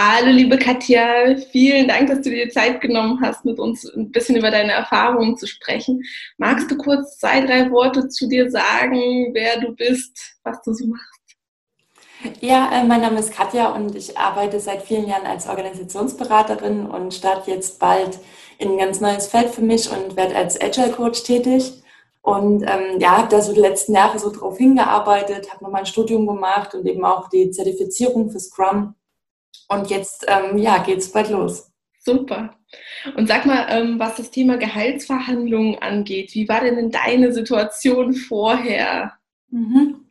Hallo liebe Katja, vielen Dank, dass du dir Zeit genommen hast, mit uns ein bisschen über deine Erfahrungen zu sprechen. Magst du kurz zwei, drei Worte zu dir sagen, wer du bist, was du so machst? Ja, äh, mein Name ist Katja und ich arbeite seit vielen Jahren als Organisationsberaterin und starte jetzt bald in ein ganz neues Feld für mich und werde als Agile Coach tätig. Und ähm, ja, habe da so die letzten Jahre so drauf hingearbeitet, habe nochmal ein Studium gemacht und eben auch die Zertifizierung für Scrum und jetzt, ähm, ja, geht's bald los. Super. Und sag mal, ähm, was das Thema Gehaltsverhandlungen angeht, wie war denn deine Situation vorher? Mhm.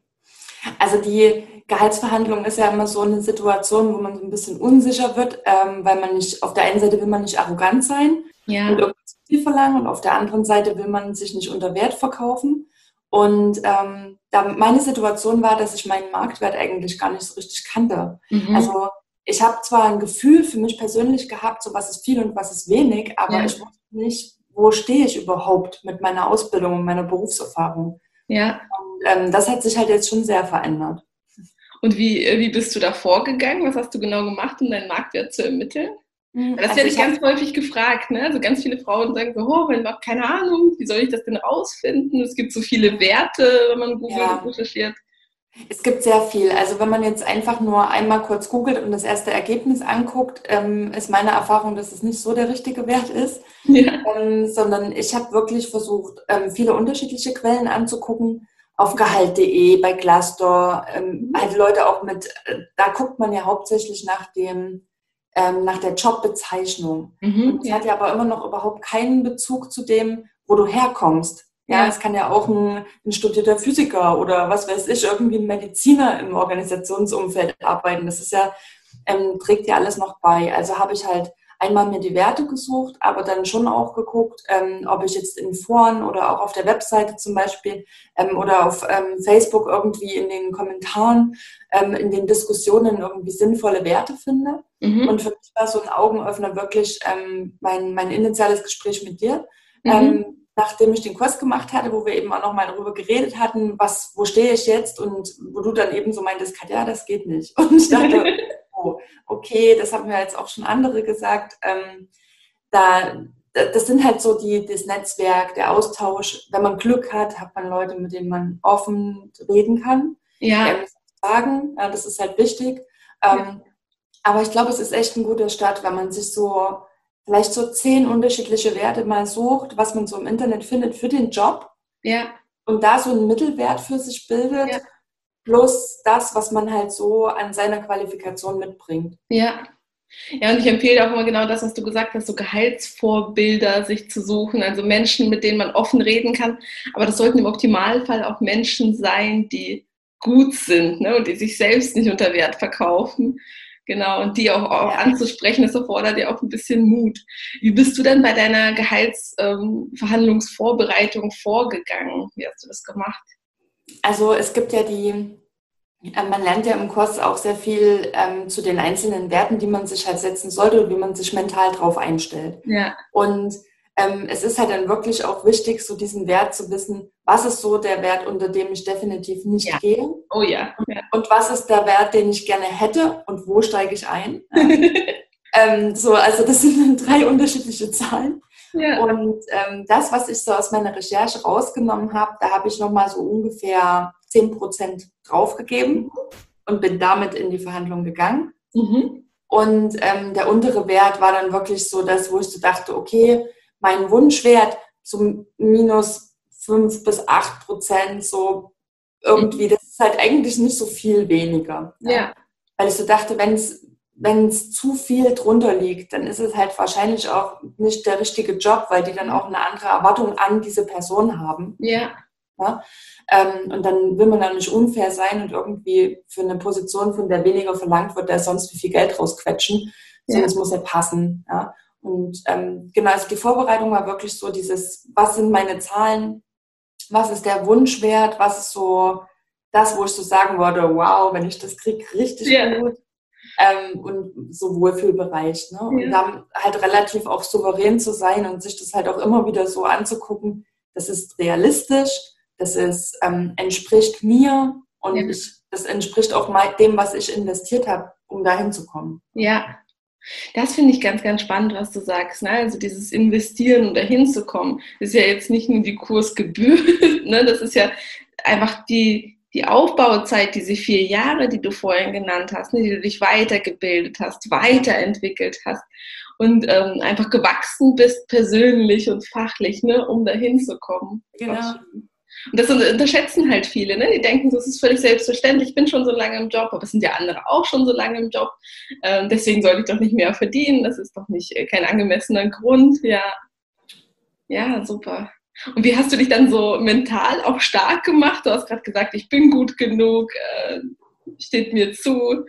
Also die Gehaltsverhandlung ist ja immer so eine Situation, wo man so ein bisschen unsicher wird, ähm, weil man nicht, auf der einen Seite will man nicht arrogant sein ja. und irgendwie zu viel verlangen und auf der anderen Seite will man sich nicht unter Wert verkaufen. Und ähm, da meine Situation war, dass ich meinen Marktwert eigentlich gar nicht so richtig kannte. Mhm. Also ich habe zwar ein Gefühl für mich persönlich gehabt, so was ist viel und was ist wenig, aber ja. ich wusste nicht, wo stehe ich überhaupt mit meiner Ausbildung und meiner Berufserfahrung. Ja. Und ähm, das hat sich halt jetzt schon sehr verändert. Und wie, äh, wie bist du da vorgegangen? Was hast du genau gemacht, um deinen Marktwert zu ermitteln? Hm, das also werde ich ganz häufig gefragt. Ne? Also ganz viele Frauen sagen so, oh, ich habe keine Ahnung, wie soll ich das denn rausfinden? Es gibt so viele Werte, wenn man Google ja. recherchiert. Es gibt sehr viel. Also wenn man jetzt einfach nur einmal kurz googelt und das erste Ergebnis anguckt, ähm, ist meine Erfahrung, dass es nicht so der richtige Wert ist, ja. ähm, sondern ich habe wirklich versucht, ähm, viele unterschiedliche Quellen anzugucken. Auf Gehalt.de, bei Glassdoor, ähm, mhm. halt Leute auch mit, äh, da guckt man ja hauptsächlich nach dem, ähm, nach der Jobbezeichnung. Mhm, und ja. hat ja aber immer noch überhaupt keinen Bezug zu dem, wo du herkommst. Ja, es kann ja auch ein, ein, studierter Physiker oder was weiß ich, irgendwie ein Mediziner im Organisationsumfeld arbeiten. Das ist ja, ähm, trägt ja alles noch bei. Also habe ich halt einmal mir die Werte gesucht, aber dann schon auch geguckt, ähm, ob ich jetzt in Foren oder auch auf der Webseite zum Beispiel ähm, oder auf ähm, Facebook irgendwie in den Kommentaren, ähm, in den Diskussionen irgendwie sinnvolle Werte finde. Mhm. Und für mich war so ein Augenöffner wirklich ähm, mein, mein initiales Gespräch mit dir. Mhm ähm, nachdem ich den Kurs gemacht hatte, wo wir eben auch nochmal darüber geredet hatten, was, wo stehe ich jetzt und wo du dann eben so meintest, ja, das geht nicht. Und ich dachte, oh, okay, das haben mir jetzt auch schon andere gesagt. Ähm, da, das sind halt so die, das Netzwerk, der Austausch. Wenn man Glück hat, hat man Leute, mit denen man offen reden kann. Ja. Sagen, ja, das ist halt wichtig. Ähm, ja. Aber ich glaube, es ist echt ein guter Start, wenn man sich so vielleicht so zehn unterschiedliche Werte mal sucht, was man so im Internet findet für den Job. Ja. Und da so einen Mittelwert für sich bildet, ja. plus das, was man halt so an seiner Qualifikation mitbringt. Ja. Ja, und ich empfehle auch immer genau das, was du gesagt hast, so Gehaltsvorbilder sich zu suchen, also Menschen, mit denen man offen reden kann. Aber das sollten im Optimalfall auch Menschen sein, die gut sind ne, und die sich selbst nicht unter Wert verkaufen. Genau, und die auch, auch anzusprechen, das erfordert ja auch ein bisschen Mut. Wie bist du denn bei deiner Gehaltsverhandlungsvorbereitung ähm, vorgegangen? Wie hast du das gemacht? Also es gibt ja die, äh, man lernt ja im Kurs auch sehr viel ähm, zu den einzelnen Werten, die man sich halt setzen sollte und wie man sich mental drauf einstellt. Ja. Und ähm, es ist halt dann wirklich auch wichtig, so diesen Wert zu wissen, was ist so der Wert, unter dem ich definitiv nicht ja. gehe. Oh ja. ja. Und was ist der Wert, den ich gerne hätte und wo steige ich ein? ähm, so, also das sind drei unterschiedliche Zahlen. Ja. Und ähm, das, was ich so aus meiner Recherche rausgenommen habe, da habe ich nochmal so ungefähr 10% draufgegeben und bin damit in die Verhandlung gegangen. Mhm. Und ähm, der untere Wert war dann wirklich so das, wo ich so dachte, okay, mein Wunschwert so minus fünf bis acht Prozent, so irgendwie, das ist halt eigentlich nicht so viel weniger. Ja. ja. Weil ich so dachte, wenn es wenn es zu viel drunter liegt, dann ist es halt wahrscheinlich auch nicht der richtige Job, weil die dann auch eine andere Erwartung an diese Person haben. Ja. ja? Ähm, und dann will man dann nicht unfair sein und irgendwie für eine Position, von der weniger verlangt wird, der sonst wie viel Geld rausquetschen, sondern ja. es muss ja passen. Ja? Und ähm, genau, also die Vorbereitung war wirklich so dieses, was sind meine Zahlen, was ist der Wunschwert, was ist so das, wo ich so sagen würde, wow, wenn ich das kriege, richtig yeah. gut. Ähm, und so Wohlfühlbereich. Ne? Und dann halt relativ auch souverän zu sein und sich das halt auch immer wieder so anzugucken, das ist realistisch, das ist, ähm, entspricht mir und ja. ich, das entspricht auch dem, was ich investiert habe, um dahin zu kommen. Ja, das finde ich ganz, ganz spannend, was du sagst. Ne? Also dieses Investieren, um dahin zu kommen, ist ja jetzt nicht nur die Kursgebühr, ne? das ist ja einfach die, die Aufbauzeit, diese vier Jahre, die du vorhin genannt hast, ne? die du dich weitergebildet hast, weiterentwickelt hast und ähm, einfach gewachsen bist persönlich und fachlich, ne? um dahin zu kommen. Genau. Und das unterschätzen halt viele. Ne? Die denken, das ist völlig selbstverständlich. Ich bin schon so lange im Job, aber es sind ja andere auch schon so lange im Job. Ähm, deswegen sollte ich doch nicht mehr verdienen. Das ist doch nicht äh, kein angemessener Grund. Ja, ja, super. Und wie hast du dich dann so mental auch stark gemacht? Du hast gerade gesagt, ich bin gut genug, äh, steht mir zu.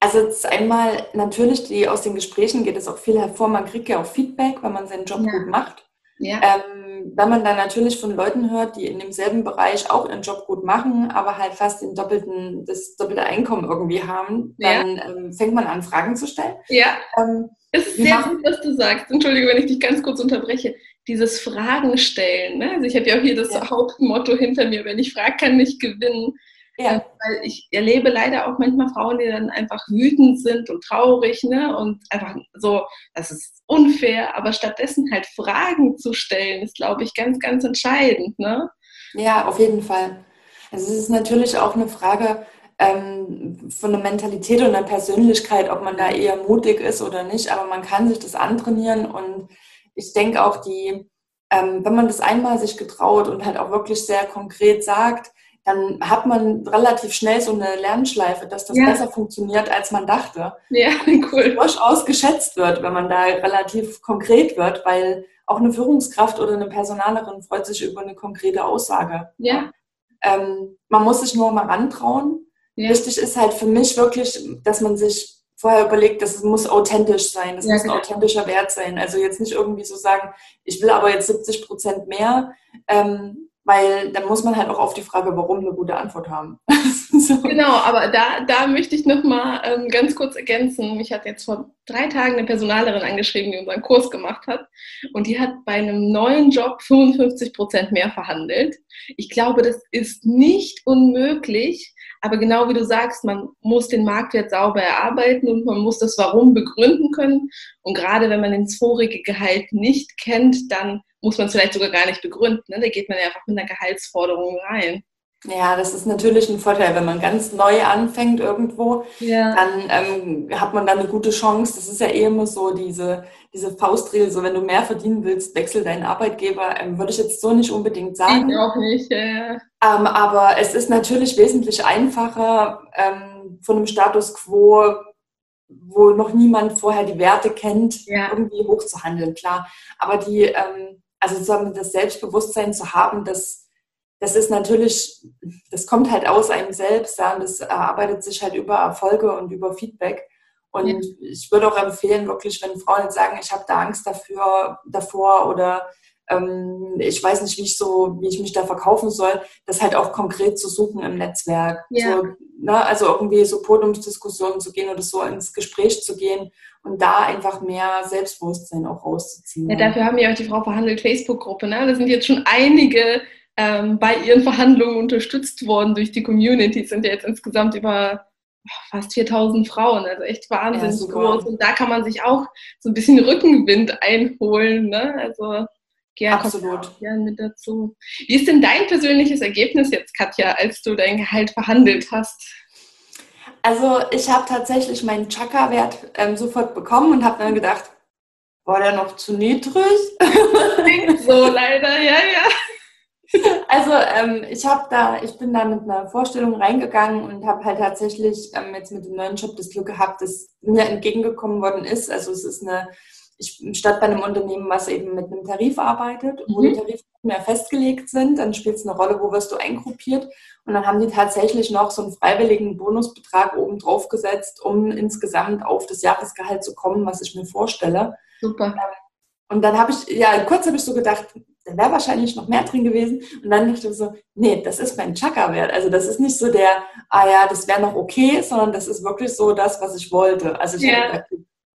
Also ist einmal natürlich, die, aus den Gesprächen geht es auch viel hervor, man kriegt ja auch Feedback, wenn man seinen Job ja. gut macht. Ja. Ähm, wenn man dann natürlich von Leuten hört, die in demselben Bereich auch ihren Job gut machen, aber halt fast den doppelten, das doppelte Einkommen irgendwie haben, dann ja. ähm, fängt man an, Fragen zu stellen. Ja. Ähm, es ist sehr gut, was du sagst. Entschuldige, wenn ich dich ganz kurz unterbreche. Dieses Fragen stellen. Ne? Also ich habe ja auch hier das ja. Hauptmotto hinter mir, wenn ich frage, kann ich gewinnen. Ja. Weil ich erlebe leider auch manchmal Frauen, die dann einfach wütend sind und traurig, ne? Und einfach so, das ist unfair, aber stattdessen halt Fragen zu stellen, ist, glaube ich, ganz, ganz entscheidend, ne? Ja, auf jeden Fall. Also es ist natürlich auch eine Frage ähm, von der Mentalität und der Persönlichkeit, ob man da eher mutig ist oder nicht, aber man kann sich das antrainieren und ich denke auch die, ähm, wenn man das einmal sich getraut und halt auch wirklich sehr konkret sagt, dann hat man relativ schnell so eine Lernschleife, dass das ja. besser funktioniert, als man dachte. Ja, cool. Durchaus geschätzt wird, wenn man da relativ konkret wird, weil auch eine Führungskraft oder eine Personalerin freut sich über eine konkrete Aussage. Ja. Ähm, man muss sich nur mal rantrauen. Ja. Wichtig ist halt für mich wirklich, dass man sich vorher überlegt, das muss authentisch sein, das ja, muss ein genau. authentischer Wert sein. Also jetzt nicht irgendwie so sagen, ich will aber jetzt 70 Prozent mehr. Ähm, weil dann muss man halt auch auf die Frage, warum, eine gute Antwort haben. so. Genau, aber da, da möchte ich nochmal ähm, ganz kurz ergänzen. Mich hat jetzt vor drei Tagen eine Personalerin angeschrieben, die unseren Kurs gemacht hat. Und die hat bei einem neuen Job 55 Prozent mehr verhandelt. Ich glaube, das ist nicht unmöglich, aber genau wie du sagst, man muss den Marktwert sauber erarbeiten und man muss das Warum begründen können. Und gerade wenn man das vorige Gehalt nicht kennt, dann muss man es vielleicht sogar gar nicht begründen. Ne? Da geht man ja einfach mit einer Gehaltsforderung rein. Ja, das ist natürlich ein Vorteil, wenn man ganz neu anfängt irgendwo, ja. dann ähm, hat man da eine gute Chance. Das ist ja eh immer so diese, diese Faustregel, so wenn du mehr verdienen willst, wechsel deinen Arbeitgeber. Ähm, würde ich jetzt so nicht unbedingt sagen. Ich auch nicht, ja. Ähm, aber es ist natürlich wesentlich einfacher ähm, von einem Status quo, wo noch niemand vorher die Werte kennt, ja. irgendwie hochzuhandeln, klar. Aber die ähm, also das Selbstbewusstsein zu haben, dass das ist natürlich, das kommt halt aus einem selbst, ja, und das erarbeitet sich halt über Erfolge und über Feedback. Und ja. ich würde auch empfehlen, wirklich, wenn Frauen jetzt sagen, ich habe da Angst dafür, davor oder ähm, ich weiß nicht, wie ich so, wie ich mich da verkaufen soll, das halt auch konkret zu suchen im Netzwerk. Ja. So, ne, also irgendwie so Podiumsdiskussionen zu gehen oder so ins Gespräch zu gehen und da einfach mehr Selbstbewusstsein auch rauszuziehen. Ja, dafür haben wir auch die Frau verhandelt Facebook-Gruppe. Ne? Da sind jetzt schon einige ähm, bei ihren Verhandlungen unterstützt worden durch die Community. Es sind ja jetzt insgesamt über fast 4000 Frauen, also echt wahnsinnig ja, groß. Und da kann man sich auch so ein bisschen Rückenwind einholen. Ne? Also gerne Absolut. Gern mit dazu. Wie ist denn dein persönliches Ergebnis jetzt, Katja, als du dein Gehalt verhandelt hast? Also ich habe tatsächlich meinen Chakra-Wert ähm, sofort bekommen und habe dann gedacht, war der noch zu niedrig? So leider, ja, ja. Also ähm, ich habe da, ich bin da mit einer Vorstellung reingegangen und habe halt tatsächlich ähm, jetzt mit dem neuen Job das Glück gehabt, dass mir entgegengekommen worden ist. Also es ist eine ich statt bei einem Unternehmen, was eben mit einem Tarif arbeitet, wo mhm. die Tarife mehr festgelegt sind, dann spielt es eine Rolle, wo wirst du eingruppiert. Und dann haben die tatsächlich noch so einen freiwilligen Bonusbetrag oben drauf gesetzt, um insgesamt auf das Jahresgehalt zu kommen, was ich mir vorstelle. Super. Ähm, und dann habe ich, ja, kurz habe ich so gedacht, da wäre wahrscheinlich noch mehr drin gewesen. Und dann dachte ich so, nee, das ist mein Chakra-Wert. Also das ist nicht so der, ah ja, das wäre noch okay, sondern das ist wirklich so das, was ich wollte. Also ich ja. habe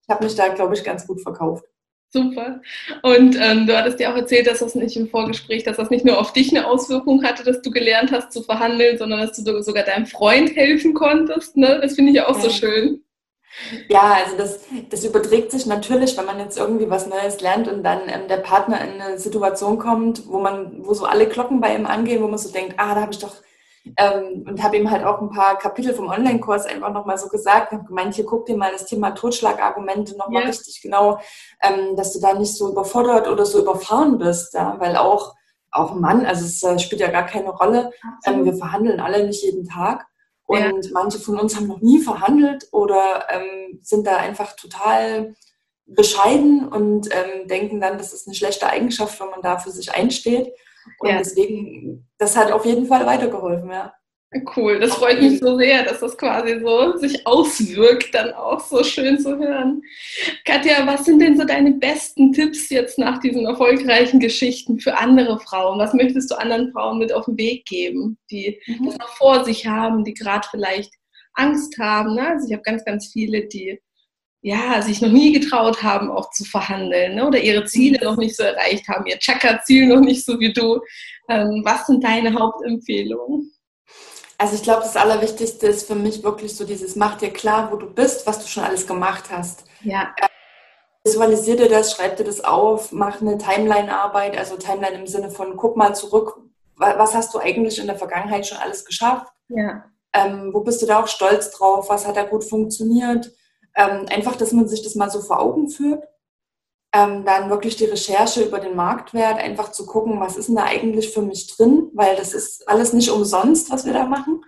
hab mich da, glaube ich, ganz gut verkauft. Super. Und ähm, du hattest dir auch erzählt, dass das nicht im Vorgespräch, dass das nicht nur auf dich eine Auswirkung hatte, dass du gelernt hast zu verhandeln, sondern dass du sogar deinem Freund helfen konntest. Ne? Das finde ich ja auch ja. so schön. Ja, also das, das überträgt sich natürlich, wenn man jetzt irgendwie was Neues lernt und dann ähm, der Partner in eine Situation kommt, wo man, wo so alle Glocken bei ihm angehen, wo man so denkt, ah, da habe ich doch ähm, und habe ihm halt auch ein paar Kapitel vom Online-Kurs einfach nochmal so gesagt, habe gemeint, hier guck dir mal das Thema Totschlagargumente nochmal ja. richtig genau, ähm, dass du da nicht so überfordert oder so überfahren bist, ja, weil auch auch ein Mann, also es äh, spielt ja gar keine Rolle. Ähm, wir verhandeln alle nicht jeden Tag. Und ja. manche von uns haben noch nie verhandelt oder ähm, sind da einfach total bescheiden und ähm, denken dann, das ist eine schlechte Eigenschaft, wenn man da für sich einsteht. Und ja. deswegen, das hat auf jeden Fall weitergeholfen, ja. Cool, das freut mich so sehr, dass das quasi so sich auswirkt, dann auch so schön zu hören. Katja, was sind denn so deine besten Tipps jetzt nach diesen erfolgreichen Geschichten für andere Frauen? Was möchtest du anderen Frauen mit auf den Weg geben, die mhm. das noch vor sich haben, die gerade vielleicht Angst haben? Ne? Also ich habe ganz, ganz viele, die ja, sich noch nie getraut haben, auch zu verhandeln ne? oder ihre Ziele mhm. noch nicht so erreicht haben, ihr Chakra-Ziel noch nicht so wie du. Ähm, was sind deine Hauptempfehlungen? Also ich glaube, das Allerwichtigste ist für mich wirklich so dieses, mach dir klar, wo du bist, was du schon alles gemacht hast. Ja. Äh, visualisier dir das, schreib dir das auf, mach eine Timeline-Arbeit, also Timeline im Sinne von, guck mal zurück, was hast du eigentlich in der Vergangenheit schon alles geschafft? Ja. Ähm, wo bist du da auch stolz drauf? Was hat da gut funktioniert? Ähm, einfach, dass man sich das mal so vor Augen führt ähm, dann wirklich die Recherche über den Marktwert, einfach zu gucken, was ist denn da eigentlich für mich drin, weil das ist alles nicht umsonst, was wir da machen.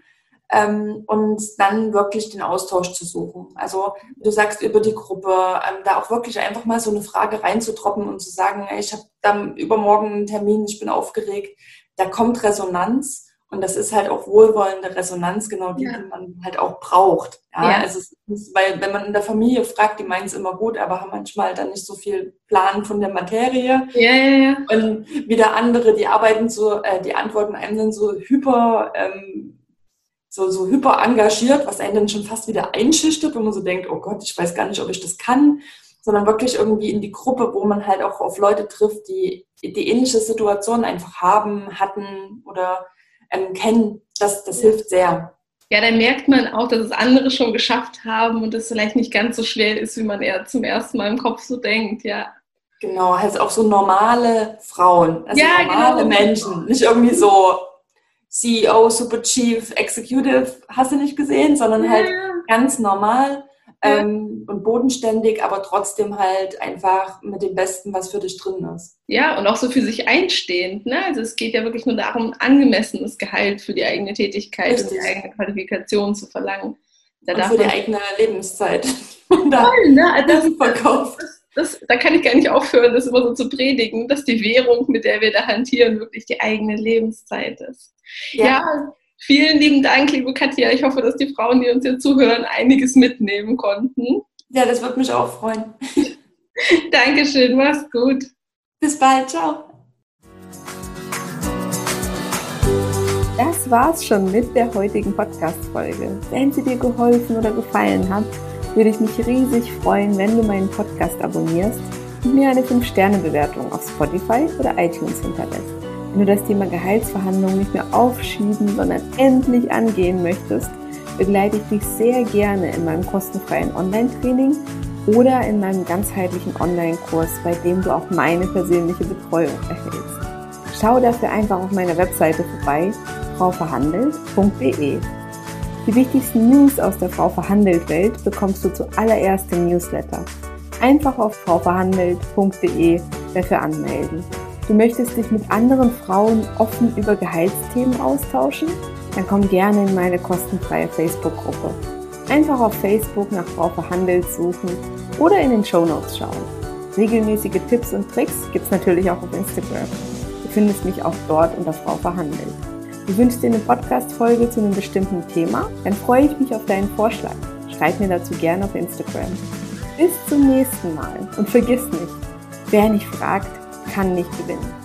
Ähm, und dann wirklich den Austausch zu suchen. Also du sagst über die Gruppe, ähm, da auch wirklich einfach mal so eine Frage reinzutroppen und zu sagen, ich habe dann übermorgen einen Termin, ich bin aufgeregt. Da kommt Resonanz und das ist halt auch wohlwollende Resonanz, genau die, ja. die man halt auch braucht. Ja, ja. Also ist, weil wenn man in der Familie fragt, die meinen es immer gut, aber haben manchmal dann nicht so viel Plan von der Materie. Ja, ja, ja. Und wieder andere, die arbeiten so, äh, die antworten einem dann so hyper, ähm, so, so hyper engagiert, was einen dann schon fast wieder einschüchtert, wo man so denkt, oh Gott, ich weiß gar nicht, ob ich das kann, sondern wirklich irgendwie in die Gruppe, wo man halt auch auf Leute trifft, die die ähnliche Situationen einfach haben, hatten oder ähm, kennen, das, das hilft sehr. Ja, dann merkt man auch, dass es andere schon geschafft haben und es vielleicht nicht ganz so schwer ist, wie man eher zum ersten Mal im Kopf so denkt, ja. Genau, also auch so normale Frauen, also ja, normale genau. Menschen, nicht irgendwie so CEO, Super Chief, Executive, hast du nicht gesehen, sondern halt ganz normal ähm, und bodenständig, aber trotzdem halt einfach mit dem Besten, was für dich drin ist. Ja, und auch so für sich einstehend. Ne? Also es geht ja wirklich nur darum, angemessenes Gehalt für die eigene Tätigkeit Richtig. und die eigene Qualifikation zu verlangen. Da und für die eigene Lebenszeit. Toll, ne? Also das, verkauft. Das, das, da kann ich gar nicht aufhören, das immer so zu predigen, dass die Währung, mit der wir da hantieren, wirklich die eigene Lebenszeit ist. ja, ja Vielen lieben Dank, liebe Katja. Ich hoffe, dass die Frauen, die uns hier zuhören, einiges mitnehmen konnten. Ja, das würde mich auch freuen. Dankeschön, mach's gut. Bis bald, ciao. Das war's schon mit der heutigen Podcast-Folge. Wenn sie dir geholfen oder gefallen hat, würde ich mich riesig freuen, wenn du meinen Podcast abonnierst und mir eine 5-Sterne-Bewertung auf Spotify oder iTunes hinterlässt. Wenn du das Thema Gehaltsverhandlungen nicht mehr aufschieben, sondern endlich angehen möchtest, begleite ich dich sehr gerne in meinem kostenfreien Online-Training oder in meinem ganzheitlichen Online-Kurs, bei dem du auch meine persönliche Betreuung erhältst. Schau dafür einfach auf meiner Webseite vorbei, frauverhandelt.de. Die wichtigsten News aus der Frau Verhandelt Welt bekommst du zuallererst im Newsletter. Einfach auf frauverhandelt.de dafür anmelden. Du möchtest dich mit anderen Frauen offen über Gehaltsthemen austauschen? Dann komm gerne in meine kostenfreie Facebook-Gruppe. Einfach auf Facebook nach Frau Verhandelt suchen oder in den Show Notes schauen. Regelmäßige Tipps und Tricks gibt es natürlich auch auf Instagram. Du findest mich auch dort unter Frau verhandelt. Du wünschst dir eine Podcast-Folge zu einem bestimmten Thema? Dann freue ich mich auf deinen Vorschlag. Schreib mir dazu gerne auf Instagram. Bis zum nächsten Mal und vergiss nicht, wer nicht fragt, kann nicht gewinnen.